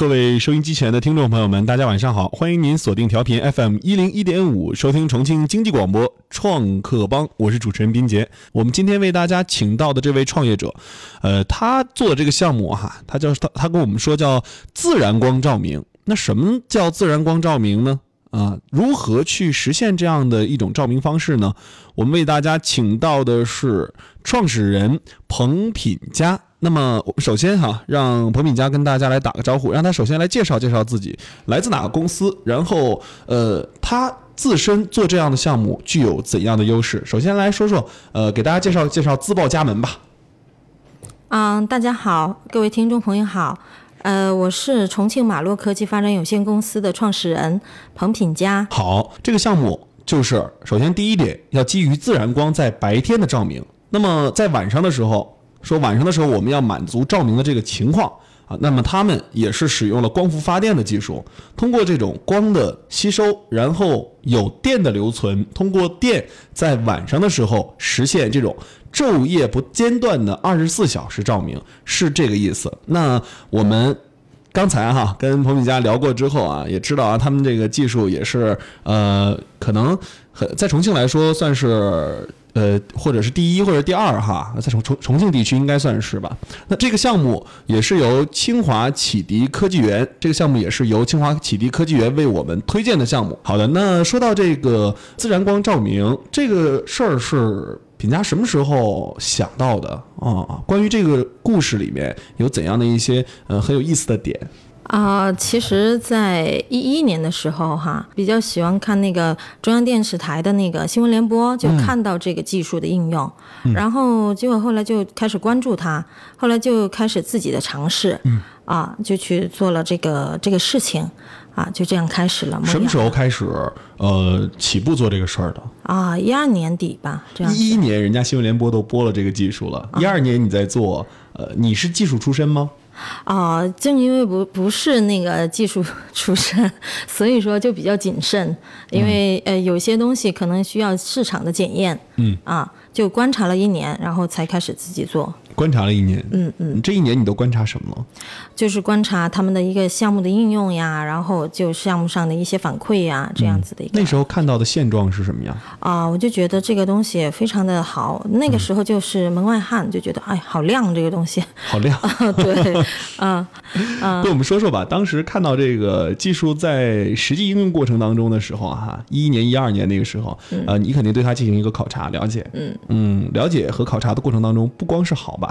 各位收音机前的听众朋友们，大家晚上好！欢迎您锁定调频 FM 一零一点五，收听重庆经济广播创客帮，我是主持人斌杰。我们今天为大家请到的这位创业者，呃，他做的这个项目哈，他叫他他跟我们说叫自然光照明。那什么叫自然光照明呢？啊，如何去实现这样的一种照明方式呢？我们为大家请到的是创始人彭品佳。那么，我们首先哈，让彭品佳跟大家来打个招呼，让他首先来介绍介绍自己来自哪个公司，然后呃，他自身做这样的项目具有怎样的优势？首先来说说，呃，给大家介绍介绍自报家门吧。嗯，大家好，各位听众朋友好，呃，我是重庆马洛科技发展有限公司的创始人彭品佳。好，这个项目就是首先第一点要基于自然光在白天的照明，那么在晚上的时候。说晚上的时候我们要满足照明的这个情况啊，那么他们也是使用了光伏发电的技术，通过这种光的吸收，然后有电的留存，通过电在晚上的时候实现这种昼夜不间断的二十四小时照明，是这个意思。那我们刚才哈跟彭敏佳聊过之后啊，也知道啊，他们这个技术也是呃，可能很在重庆来说算是。呃，或者是第一，或者第二哈，在重重重庆地区应该算是吧。那这个项目也是由清华启迪科技园，这个项目也是由清华启迪科技园为我们推荐的项目。好的，那说到这个自然光照明这个事儿，是品家什么时候想到的啊？关于这个故事里面有怎样的一些呃很有意思的点？啊，其实，在一一年的时候，哈，比较喜欢看那个中央电视台的那个新闻联播，就看到这个技术的应用，然后结果后来就开始关注它，后来就开始自己的尝试，啊，就去做了这个这个事情，啊，就这样开始了。什么时候开始呃起步做这个事儿的？啊，一二年底吧，这样。一一年人家新闻联播都播了这个技术了，一二年你在做，呃，你是技术出身吗？啊，正因为不不是那个技术 出身，所以说就比较谨慎，因为呃有些东西可能需要市场的检验，嗯。啊，就观察了一年，然后才开始自己做。观察了一年，嗯嗯，这一年你都观察什么了？就是观察他们的一个项目的应用呀，然后就项目上的一些反馈呀，这样子的一个。那时候看到的现状是什么样？啊，我就觉得这个东西非常的好，那个时候就是门外汉，就觉得哎，好亮这个东西，好亮，对，啊 啊，跟我们说说吧，当时看到这个技术在实际应用过程当中的时候哈，一一年、一二年那个时候，呃，你肯定对它进行一个考察了解，嗯嗯，了解和考察的过程当中，不光是好吧？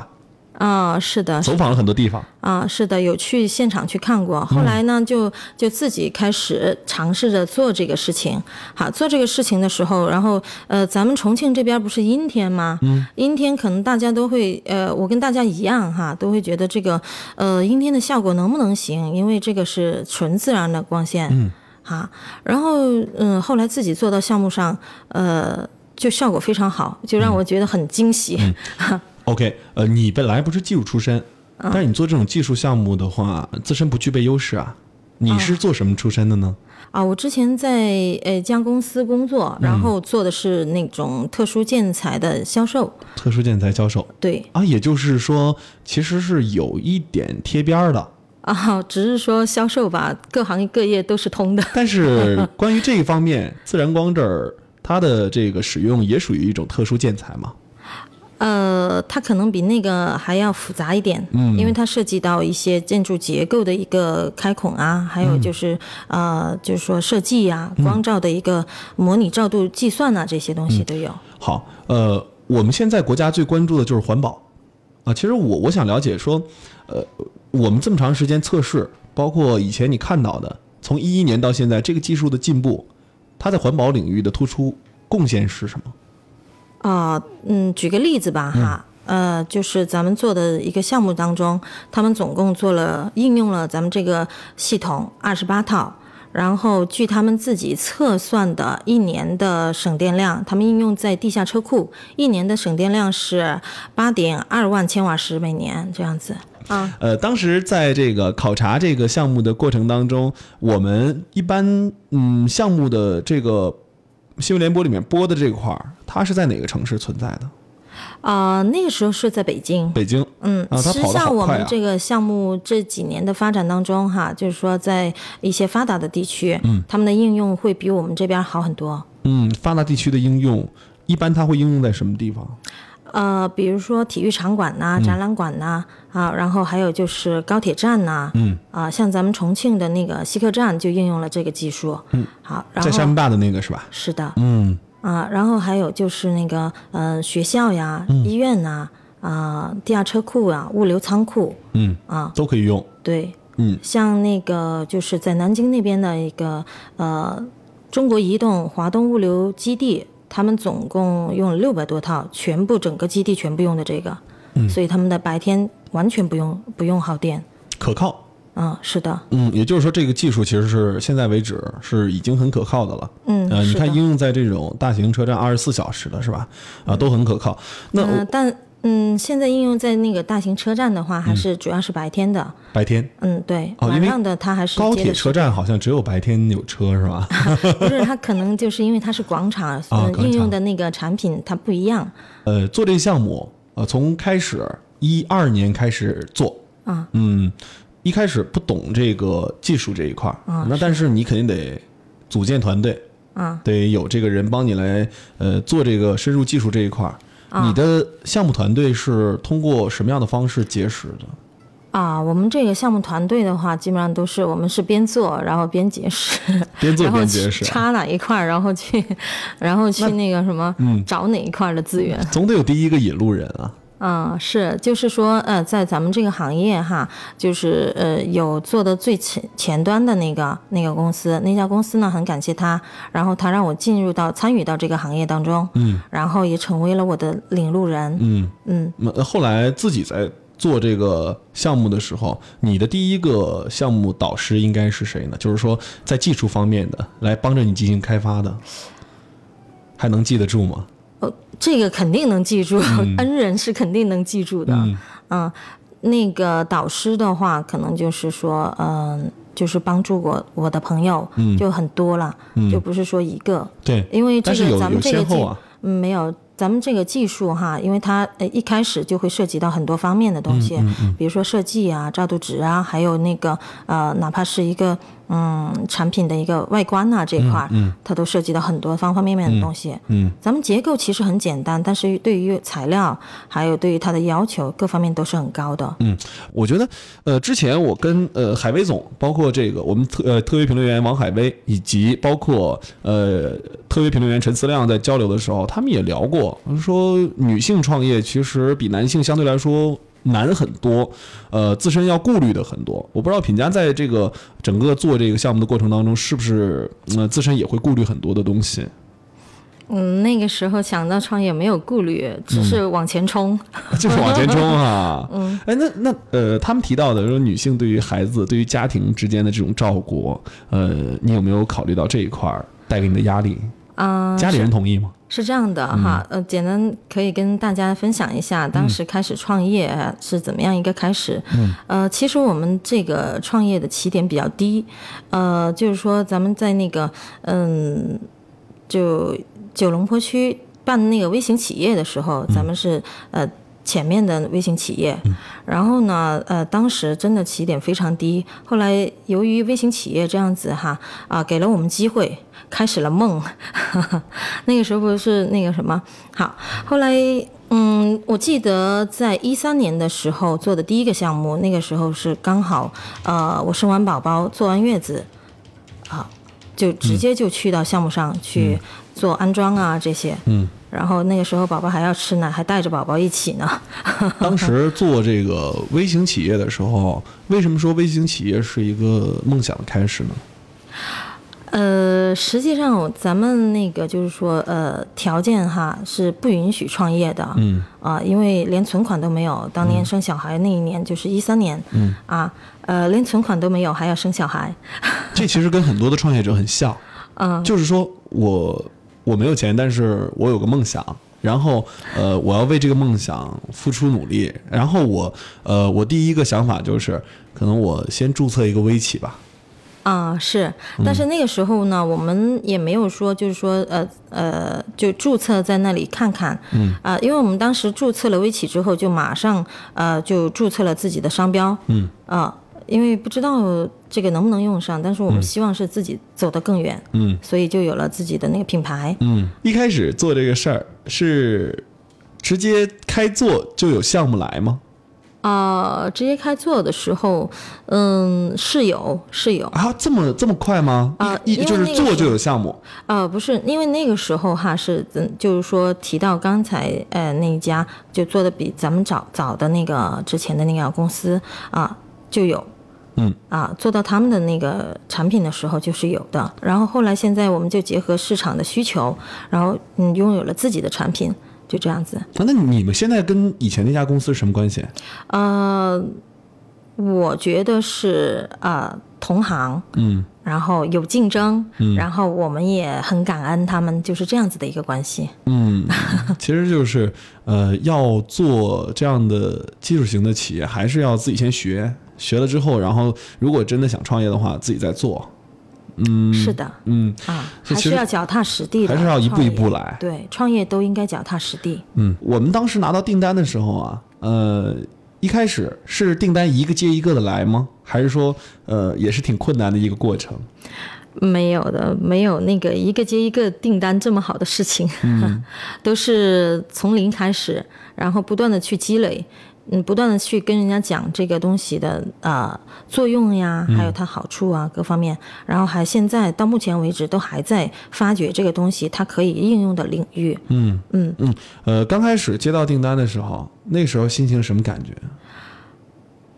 啊，是的，走访了很多地方啊，是的，有去现场去看过。后来呢，就就自己开始尝试着做这个事情。好，做这个事情的时候，然后呃，咱们重庆这边不是阴天吗？嗯，阴天可能大家都会呃，我跟大家一样哈，都会觉得这个呃阴天的效果能不能行？因为这个是纯自然的光线，嗯，哈，然后嗯，后来自己做到项目上，呃，就效果非常好，就让我觉得很惊喜。OK，呃，你本来不是技术出身，但是你做这种技术项目的话，自身不具备优势啊。你是做什么出身的呢？啊，我之前在呃一家公司工作，然后做的是那种特殊建材的销售。特殊建材销售。对。啊，也就是说，其实是有一点贴边儿的。啊，只是说销售吧，各行各业都是通的。但是关于这一方面，自然光这儿它的这个使用也属于一种特殊建材嘛？呃，它可能比那个还要复杂一点，嗯，因为它涉及到一些建筑结构的一个开孔啊，还有就是呃，就是说设计呀、光照的一个模拟照度计算呐，这些东西都有。好，呃，我们现在国家最关注的就是环保啊。其实我我想了解说，呃，我们这么长时间测试，包括以前你看到的，从一一年到现在，这个技术的进步，它在环保领域的突出贡献是什么？啊，嗯，举个例子吧，哈，呃，就是咱们做的一个项目当中，他们总共做了应用了咱们这个系统二十八套，然后据他们自己测算的一年的省电量，他们应用在地下车库，一年的省电量是八点二万千瓦时每年这样子。啊，呃，当时在这个考察这个项目的过程当中，我们一般，嗯，项目的这个。新闻联播里面播的这块儿，它是在哪个城市存在的？啊、那个时候是在北京。北京，嗯，啊其实际跑得好上我们这个项目这几年的发展当中，哈，就是说在一些发达的地区，嗯，他们的应用会比我们这边好很多。嗯，发达地区的应用，一般它会应用在什么地方？呃，比如说体育场馆呐、展览馆呐、啊，然后还有就是高铁站呐、嗯，啊，像咱们重庆的那个西客站就应用了这个技术，嗯，好，然后在厦门大的那个是吧？是的，嗯，啊，然后还有就是那个呃学校呀、嗯。医院呐、啊，地下车库啊、物流仓库嗯，啊，都可以用。对，嗯，像那个就是在南京那边的一个呃中国移动华东物流基地，他们总共用了六百多套，全部整个基地全部用的这个，嗯所以他们的白天完全不用不用耗电。可靠。嗯，是的，嗯，也就是说，这个技术其实是现在为止是已经很可靠的了。嗯，呃，你看应用在这种大型车站二十四小时的是吧？啊，都很可靠。那嗯、但嗯，现在应用在那个大型车站的话，还是主要是白天的。白天嗯，对，晚上的它还是高铁车站好像只有白天有车是吧？不是它可能就是因为它是广场，啊嗯广场应用的那个产品它不一样。呃，做这个项目，呃，从开始一二年开始做，啊，嗯，一开始不懂这个技术这一块儿，啊那但是你肯定得组建团队，啊，得有这个人帮你来，呃，做这个深入技术这一块儿。啊你的项目团队是通过什么样的方式结识的？啊，我们这个项目团队的话，基本上都是我们是边做，然后边结识，边做边结识，插哪一块儿，然后去，然后去那个什么，嗯找哪一块儿的资源。总得有第一个引路人啊。啊、是，就是说，呃，在咱们这个行业哈，就是呃，有做的最前前端的那个那个公司，那家公司呢，很感谢他，然后他让我进入到参与到这个行业当中，嗯然后也成为了我的领路人，嗯，嗯，那后来自己在做这个项目的时候，你的第一个项目导师应该是谁呢？就是说在技术方面的来帮着你进行开发的，还能记得住吗？呃，这个肯定能记住，恩人是肯定能记住的，嗯。嗯，那个导师的话，可能就是说，嗯、就是帮助过我的朋友，嗯就很多了，嗯。就不是说一个，对，因为这个咱们这个技。嗯，没有，咱们这个技术哈，因为它呃一开始就会涉及到很多方面的东西，嗯比如说设计啊、照度值啊，还有那个呃，哪怕是一个嗯产品的一个外观呐、这一块儿，它都涉及到很多方方面面的东西。嗯咱们结构其实很简单，但是对于材料还有对于它的要求各方面都是很高的。嗯，我觉得，呃，之前我跟呃海威总，包括这个我们特呃特约评论员王海威，以及包括呃特约评论员陈思亮在交流的时候，他们也聊过，说女性创业其实比男性相对来说难很多，呃，自身要顾虑的很多。我不知道品家在这个整个做这个项目的过程当中，是不是呃自身也会顾虑很多的东西？嗯，那个时候想到创业没有顾虑，只是往前冲。就是往前冲啊！嗯，哎，那那呃，他们提到的说女性对于孩子、对于家庭之间的这种照顾，呃，你有没有考虑到这一块儿带给你的压力？啊、家里人同意吗？是这样的哈，呃，简单可以跟大家分享一下当时开始创业呃是怎么样一个开始。嗯，呃，其实我们这个创业的起点比较低，呃，就是说咱们在那个嗯，就九龙坡区办那个微型企业的时候，咱们是呃。前面的微型企业，然后呢，呃，当时真的起点非常低。后来由于微型企业这样子哈，啊、给了我们机会，开始了梦。那个时候不是那个什么好，后来嗯，我记得在一三年的时候做的第一个项目，那个时候是刚好呃，我生完宝宝坐完月子，啊，就直接就去到项目上去做安装啊这些。嗯，然后那个时候宝宝还要吃奶，还带着宝宝一起呢。当时做这个微型企业的时候，为什么说微型企业是一个梦想的开始呢？呃，实际上咱们那个就是说，呃，条件哈是不允许创业的，嗯。啊、因为连存款都没有。当年生小孩那一年就是一三年，嗯。啊，呃，连存款都没有，还要生小孩，这其实跟很多的创业者很像，嗯，就是说我我没有钱，但是我有个梦想，然后呃，我要为这个梦想付出努力，然后我呃，我第一个想法就是，可能我先注册一个微企吧，啊，是，但是那个时候呢，我们也没有说，就是说，呃呃，就注册在那里看看，嗯，啊、因为我们当时注册了微企之后，就马上呃就注册了自己的商标，嗯，啊、因为不知道这个能不能用上，但是我们希望是自己走得更远，嗯，所以就有了自己的那个品牌，嗯，一开始做这个事儿是直接开做就有项目来吗？啊、直接开做的时候，嗯，是有是有，啊，这么这么快吗？啊一一就是做就有项目。呃，不是，因为那个时候哈是，嗯，就是说提到刚才呃那一家就做的比咱们早早的那个之前的那个公司啊就有，嗯。啊做到他们的那个产品的时候就是有的，然后后来现在我们就结合市场的需求，然后嗯拥有了自己的产品，就这样子。啊那你们现在跟以前那家公司是什么关系？呃，我觉得是呃同行，嗯然后有竞争，嗯然后我们也很感恩他们，就是这样子的一个关系。嗯，其实就是呃，要做这样的技术型的企业，还是要自己先学，学了之后，然后如果真的想创业的话，自己再做。嗯，是的，嗯啊，还是要脚踏实地的，还是要一步一步来对，创业都应该脚踏实地。嗯，我们当时拿到订单的时候啊，呃，一开始是订单一个接一个的来吗？还是说呃也是挺困难的一个过程？没有的，没有那个一个接一个订单这么好的事情，嗯 都是从零开始，然后不断的去积累，嗯，不断的去跟人家讲这个东西的呃作用呀，嗯还有它好处啊各方面，然后还现在到目前为止都还在发掘这个东西它可以应用的领域。嗯嗯嗯，呃，刚开始接到订单的时候，那时候心情什么感觉？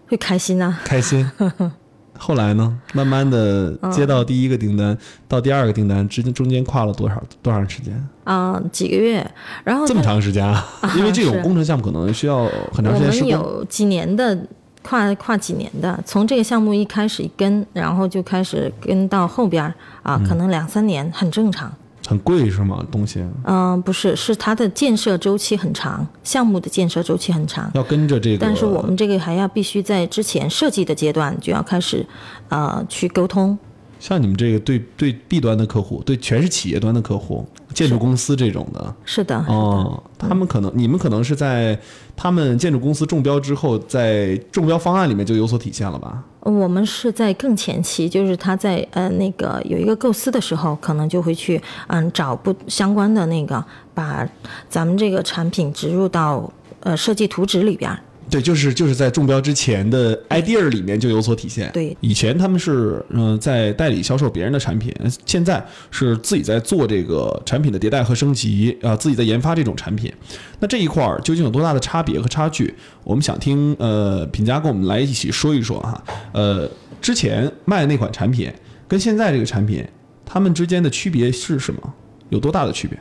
会开心啊，开心。后来呢？慢慢的接到第一个订单，到第二个订单之间中间跨了多少多长时间？啊、几个月，然后这么长时间啊！因为这种工程项目可能需要很长时间施工。有几年的跨跨几年的，从这个项目一开始一跟，然后就开始跟到后边儿啊，嗯可能两三年很正常。很贵是吗？东西嗯、不是，是它的建设周期很长，项目的建设周期很长。要跟着这个。但是我们这个还要必须在之前设计的阶段就要开始，呃，去沟通。像你们这个对对 B 端的客户，对全是企业端的客户，建筑公司这种的。是的，哦，他们可能你们可能是在他们建筑公司中标之后，在中标方案里面就有所体现了吧？我们是在更前期，就是他在呃那个有一个构思的时候，可能就会去嗯找不相关的那个，把咱们这个产品植入到呃设计图纸里边儿。对，就是就是在中标之前的 idea 里面就有所体现。对以前他们是嗯、呃在代理销售别人的产品，现在是自己在做这个产品的迭代和升级啊、自己在研发这种产品。那这一块儿究竟有多大的差别和差距？我们想听呃品家跟我们来一起说一说哈。呃，之前卖的那款产品跟现在这个产品，他们之间的区别是什么？有多大的区别？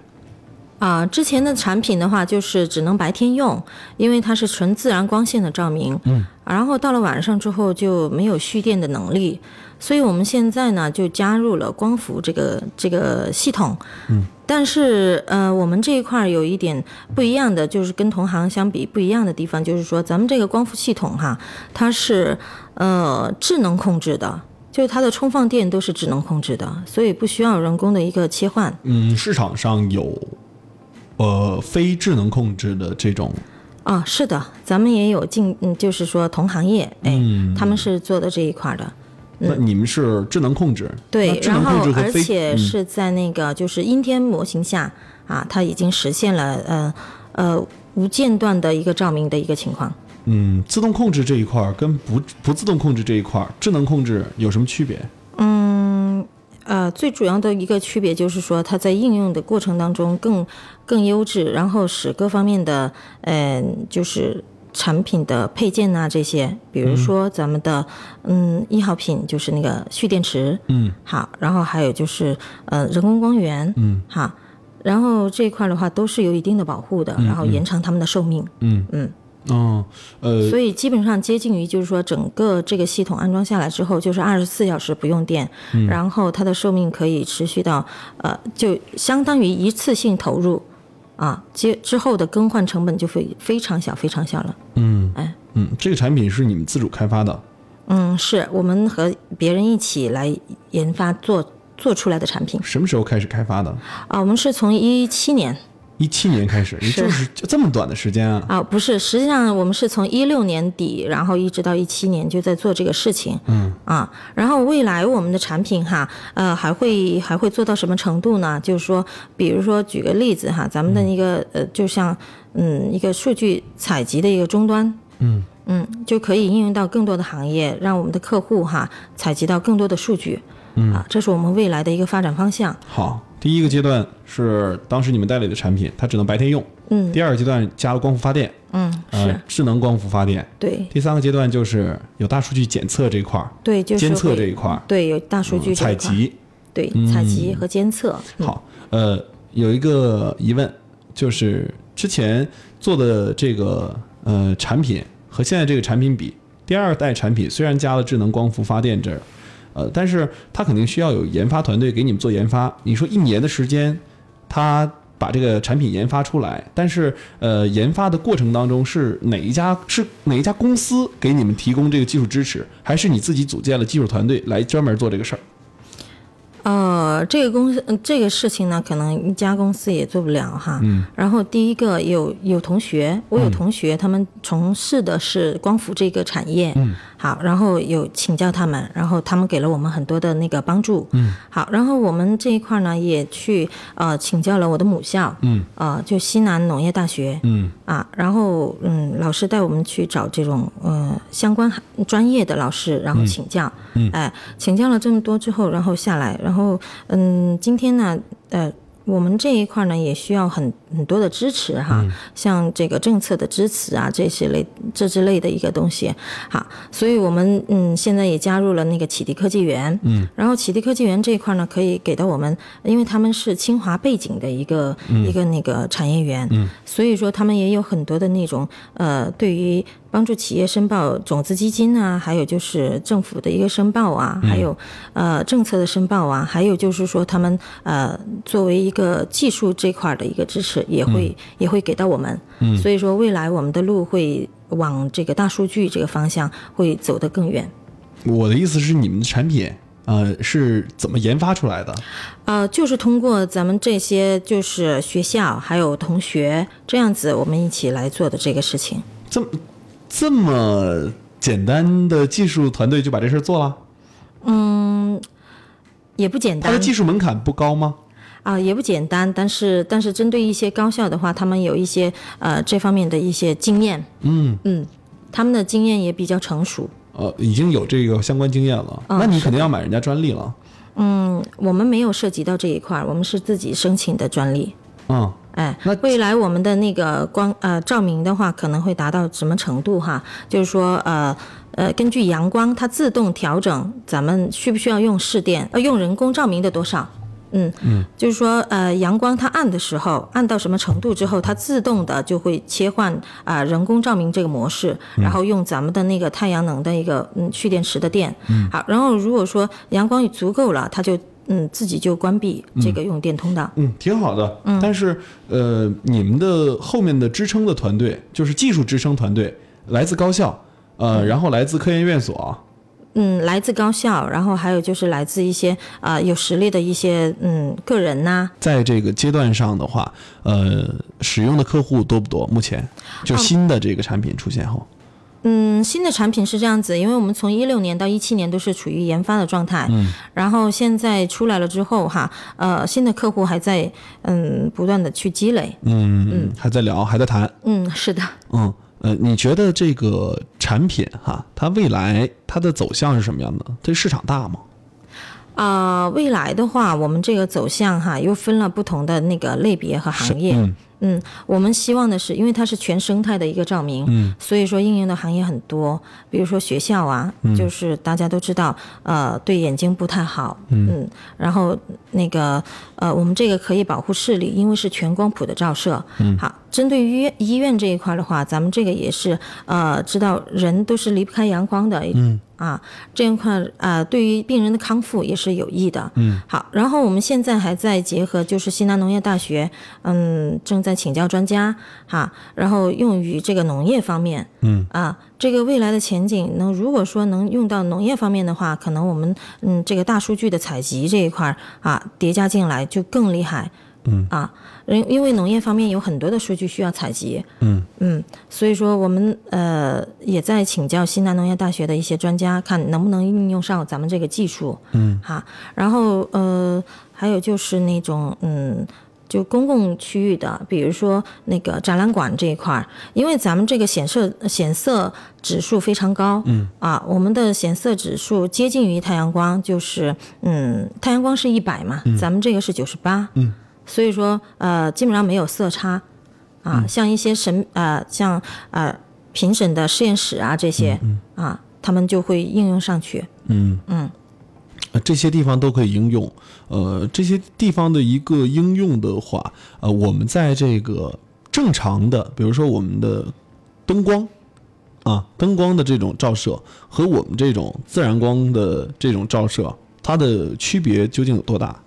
啊、之前的产品的话，就是只能白天用，因为它是纯自然光线的照明。嗯。然后到了晚上之后就没有蓄电的能力，所以我们现在呢就加入了光伏这个这个系统。嗯。但是呃，我们这一块儿有一点不一样的，就是跟同行相比不一样的地方，就是说咱们这个光伏系统哈，它是呃智能控制的。就是它的充放电都是智能控制的，所以不需要人工的一个切换。嗯，市场上有呃非智能控制的这种啊，是的，咱们也有进，嗯，就是说同行业，哎，嗯他们是做的这一块儿的，那你们是智能控制？对，然后而且嗯是在那个就是阴天模型下啊，它已经实现了呃呃无间断的一个照明的一个情况。嗯，自动控制这一块跟不不自动控制这一块，智能控制有什么区别？呃，最主要的一个区别就是说，它在应用的过程当中更更优质，然后使各方面的，嗯、就是产品的配件呐、这些，比如说咱们的，嗯，一号品就是那个蓄电池，嗯，好，然后还有就是呃人工光源，嗯，好，然后这一块的话都是有一定的保护的，然后延长它们的寿命，嗯。嗯。哦，呃，所以基本上接近于就是说，整个这个系统安装下来之后，就是二十四小时不用电，然后它的寿命可以持续到呃，就相当于一次性投入，啊，接之后的更换成本就非非常小，非常小了。嗯哎，嗯，这个产品是你们自主开发的，嗯，是我们和别人一起来研发做做出来的产品什么时候开始开发的？啊。我们是从一七年一七年开始，也就是就这么短的时间啊。啊，不是，实际上我们是从一六年底，然后一直到一七年就在做这个事情。嗯啊，然后未来我们的产品哈，呃，还会还会做到什么程度呢？就是说，比如说举个例子哈，咱们的一个呃，就像嗯一个数据采集的一个终端。嗯嗯，就可以应用到更多的行业，让我们的客户哈采集到更多的数据。嗯啊，这是我们未来的一个发展方向。好，第一个阶段是当时你们代理的产品，它只能白天用。嗯第二个阶段加了光伏发电，嗯，呃是，智能光伏发电。对第三个阶段就是有大数据检测这一块儿，对，就是监测这一块儿，对，有大数据嗯采集。对，采集和监测。嗯好，呃，有一个疑问，就是之前做的这个呃产品和现在这个产品比，第二代产品虽然加了智能光伏发电这儿，呃，但是它肯定需要有研发团队给你们做研发。你说一年的时间，它把这个产品研发出来，但是呃，研发的过程当中是哪一家是哪一家公司给你们提供这个技术支持，还是你自己组建了技术团队来专门做这个事儿？呃，这个公司，嗯这个事情呢，可能一家公司也做不了哈。嗯。然后第一个有有同学，我有同学，他们从事的是光伏这个产业。嗯。好，然后有请教他们，然后他们给了我们很多的那个帮助。嗯。好，然后我们这一块呢，也去呃请教了我的母校。嗯。呃，就西南农业大学。嗯啊，然后嗯，老师带我们去找这种呃相关行专业的老师，然后请教，嗯哎，请教了这么多之后，然后下来，然后嗯，今天呢，呃。我们这一块呢，也需要很很多的支持哈，像这个政策的支持啊，这些类这之类的一个东西，哈，所以我们嗯现在也加入了那个启迪科技园，嗯，然后启迪科技园这一块呢，可以给到我们，因为他们是清华背景的一个、一个那个产业园，嗯，所以说他们也有很多的那种呃，对于帮助企业申报种子基金啊，还有就是政府的一个申报啊，还有呃政策的申报啊，还有就是说他们呃作为一个技术这块儿的一个支持，也会、也会给到我们。嗯，所以说未来我们的路会往这个大数据这个方向会走得更远。我的意思是，你们的产品呃是怎么研发出来的？呃，就是通过咱们这些就是学校还有同学这样子，我们一起来做的这个事情。这么这么简单的技术团队就把这事儿做了？嗯也不简单它的技术门槛不高吗？啊、也不简单，但是但是针对一些高校的话，他们有一些呃这方面的一些经验，嗯嗯，他们的经验也比较成熟。呃，已经有这个相关经验了，嗯那你肯定要买人家专利了。嗯，我们没有涉及到这一块，我们是自己申请的专利。嗯，哎那，未来我们的那个光呃照明的话，可能会达到什么程度哈？就是说呃呃，根据阳光它自动调整，咱们需不需要用市电呃用人工照明的多少？嗯嗯，就是说呃阳光它暗的时候，暗到什么程度之后，它自动的就会切换啊、人工照明这个模式，然后用咱们的那个太阳能的一个嗯蓄电池的电。嗯，好，然后如果说阳光足够了，它就嗯自己就关闭这个用电通道。嗯，挺好的。但是呃，你们的后面的支撑的团队，就是技术支撑团队，来自高校，呃，然后来自科研院所，嗯，来自高校，然后还有就是来自一些啊、呃有实力的一些嗯个人呐、在这个阶段上的话，呃，使用的客户多不多？目前就新的这个产品出现后，嗯，新的产品是这样子，因为我们从一六年到一七年都是处于研发的状态，嗯，然后现在出来了之后哈，呃，新的客户还在嗯不断的去积累，嗯。嗯，还在聊，还在谈，嗯，是的，嗯呃，你觉得这个产品哈，它未来它的走向是什么样的？这市场大吗？啊、未来的话，我们这个走向哈，又分了不同的那个类别和行业。嗯嗯，我们希望的是，因为它是全生态的一个照明，嗯，所以说应用的行业很多，比如说学校啊，就是大家都知道，呃，对眼睛不太好，嗯，然后那个呃，我们这个可以保护视力，因为是全光谱的照射，嗯，好，针对于医院这一块的话，咱们这个也是呃，知道人都是离不开阳光的，嗯。啊，这一块啊、对于病人的康复也是有益的。嗯，好，然后我们现在还在结合，就是西南农业大学，嗯，正在在请教专家哈，然后用于这个农业方面，嗯啊，这个未来的前景能如果说能用到农业方面的话，可能我们嗯这个大数据的采集这一块儿啊叠加进来就更厉害，嗯。啊，因因为农业方面有很多的数据需要采集，嗯。嗯，所以说我们呃也在请教西南农业大学的一些专家，看能不能应用上咱们这个技术，嗯。哈，然后呃还有就是那种嗯。就公共区域的，比如说那个展览馆这一块儿，因为咱们这个显色显色指数非常高，嗯。啊，我们的显色指数接近于太阳光，就是嗯，太阳光是一百嘛，咱们这个是九十八，嗯，所以说呃，基本上没有色差，啊，像一些审呃像呃评审的实验室啊这些，啊，他们就会应用上去，嗯嗯。呃，这些地方都可以应用。呃，这些地方的一个应用的话，呃，我们在这个正常的，比如说我们的灯光啊，灯光的这种照射和我们这种自然光的这种照射，它的区别究竟有多大？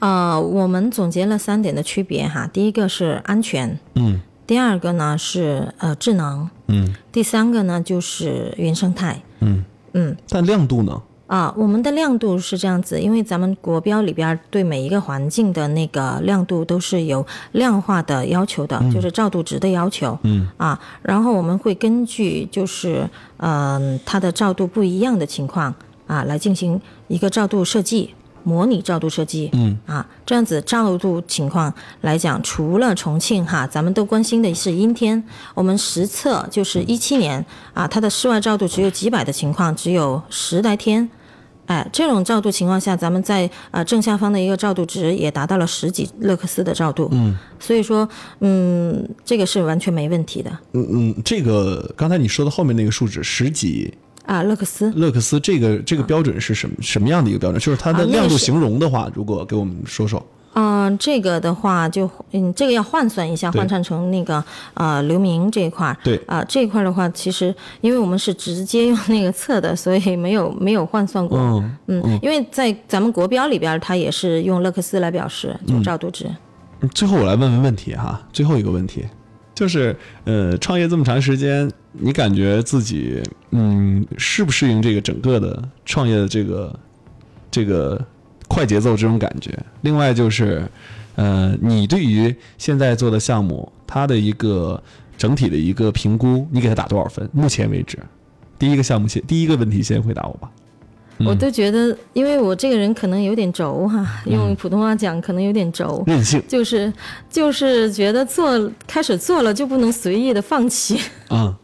呃，我们总结了三点的区别哈，第一个是安全，嗯第二个呢是呃智能，嗯第三个呢就是原生态。嗯，嗯但亮度呢？啊，我们的亮度是这样子，因为咱们国标里边对每一个环境的那个亮度都是有量化的要求的，就是照度值的要求。嗯啊，然后我们会根据就是嗯、它的照度不一样的情况啊来进行一个照度设计。模拟照度设计，嗯啊，这样子照度情况来讲，除了重庆哈，咱们都关心的是阴天。我们实测就是一七年啊，它的室外照度只有几百的情况，只有十来天。哎，这种照度情况下，咱们在呃正下方的一个照度值也达到了十几勒克斯的照度。嗯所以说，嗯，这个是完全没问题的嗯嗯，这个刚才你说的后面那个数值十几啊，勒克斯。勒克斯，这个这个标准是什么什么样的一个标准？就是它的亮度形容的话，如果给我们说说。嗯、这个的话就嗯，这个要换算一下，换算成那个呃流明这一块儿。对啊、这一块儿的话，其实因为我们是直接用那个测的，所以没有 没有换算过。嗯嗯，因为在咱们国标里边，它也是用勒克斯来表示，就照度值。最后我来问问问题哈，最后一个问题，就是呃，创业这么长时间，你感觉自己嗯适不适应这个整个的创业的这个这个快节奏这种感觉？另外就是呃，你对于现在做的项目，它的一个整体的一个评估，你给它打多少分？目前为止，第一个项目先，第一个问题先回答我吧。我都觉得，因为我这个人可能有点轴哈，用普通话讲可能有点轴。任性就是就是觉得做开始做了就不能随意的放弃，啊，嗯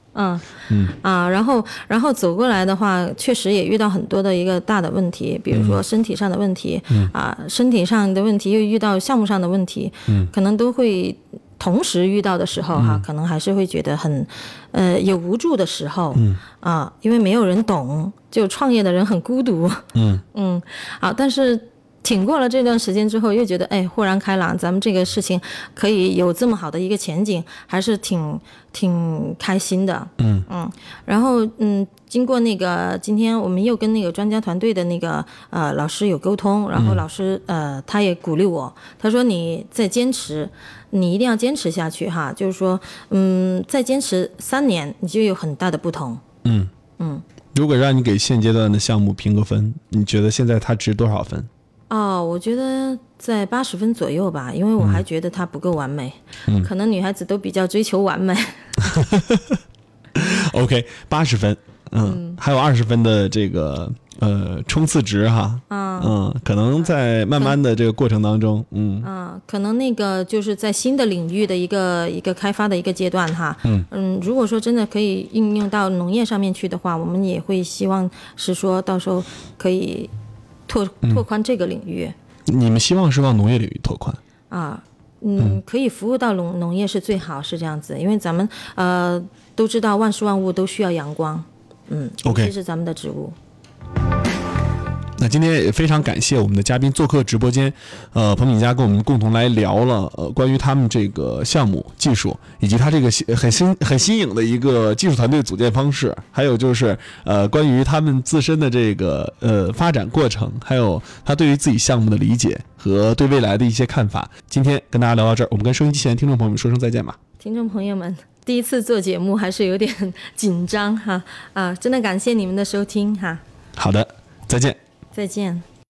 嗯。啊，然后然后走过来的话，确实也遇到很多的一个大的问题，比如说身体上的问题，啊，身体上的问题又遇到项目上的问题，嗯。可能都会同时遇到的时候哈，可能还是会觉得很，呃，有无助的时候，嗯。啊，因为没有人懂，就创业的人很孤独，嗯。嗯，啊，但是挺过了这段时间之后，又觉得哎，豁然开朗，咱们这个事情可以有这么好的一个前景，还是挺挺开心的。嗯嗯，然后嗯，经过那个今天我们又跟那个专家团队的那个呃老师有沟通，然后老师、呃他也鼓励我，他说你再坚持，你一定要坚持下去哈，就是说嗯，再坚持三年，你就有很大的不同。嗯嗯。如果让你给现阶段的项目评个分，你觉得现在它值多少分？哦，我觉得在八十分左右吧，因为我还觉得它不够完美。嗯可能女孩子都比较追求完美。OK，八十分，嗯，还有二十分的这个呃冲刺值哈，嗯嗯，可能在慢慢的这个过程当中，嗯嗯，可能那个就是在新的领域的一个一个开发的一个阶段哈。嗯嗯如果说真的可以应用到农业上面去的话，我们也会希望是说到时候可以拓拓宽这个领域。你们希望是往农业领域拓宽，啊，嗯，可以服务到农农业是最好，是这样子，因为咱们呃都知道万事万物都需要阳光，嗯，尤 OK 这是咱们的植物。那今天也非常感谢我们的嘉宾做客直播间，呃，彭敏佳跟我们共同来聊了呃关于他们这个项目技术，以及他这个新很新很新颖的一个技术团队组建方式，还有就是呃关于他们自身的这个呃发展过程，还有他对于自己项目的理解和对未来的一些看法。今天跟大家聊到这儿，我们跟收音机前的听众朋友们说声再见吧。听众朋友们，第一次做节目还是有点紧张哈啊，真的感谢你们的收听哈。好的，再见。再见。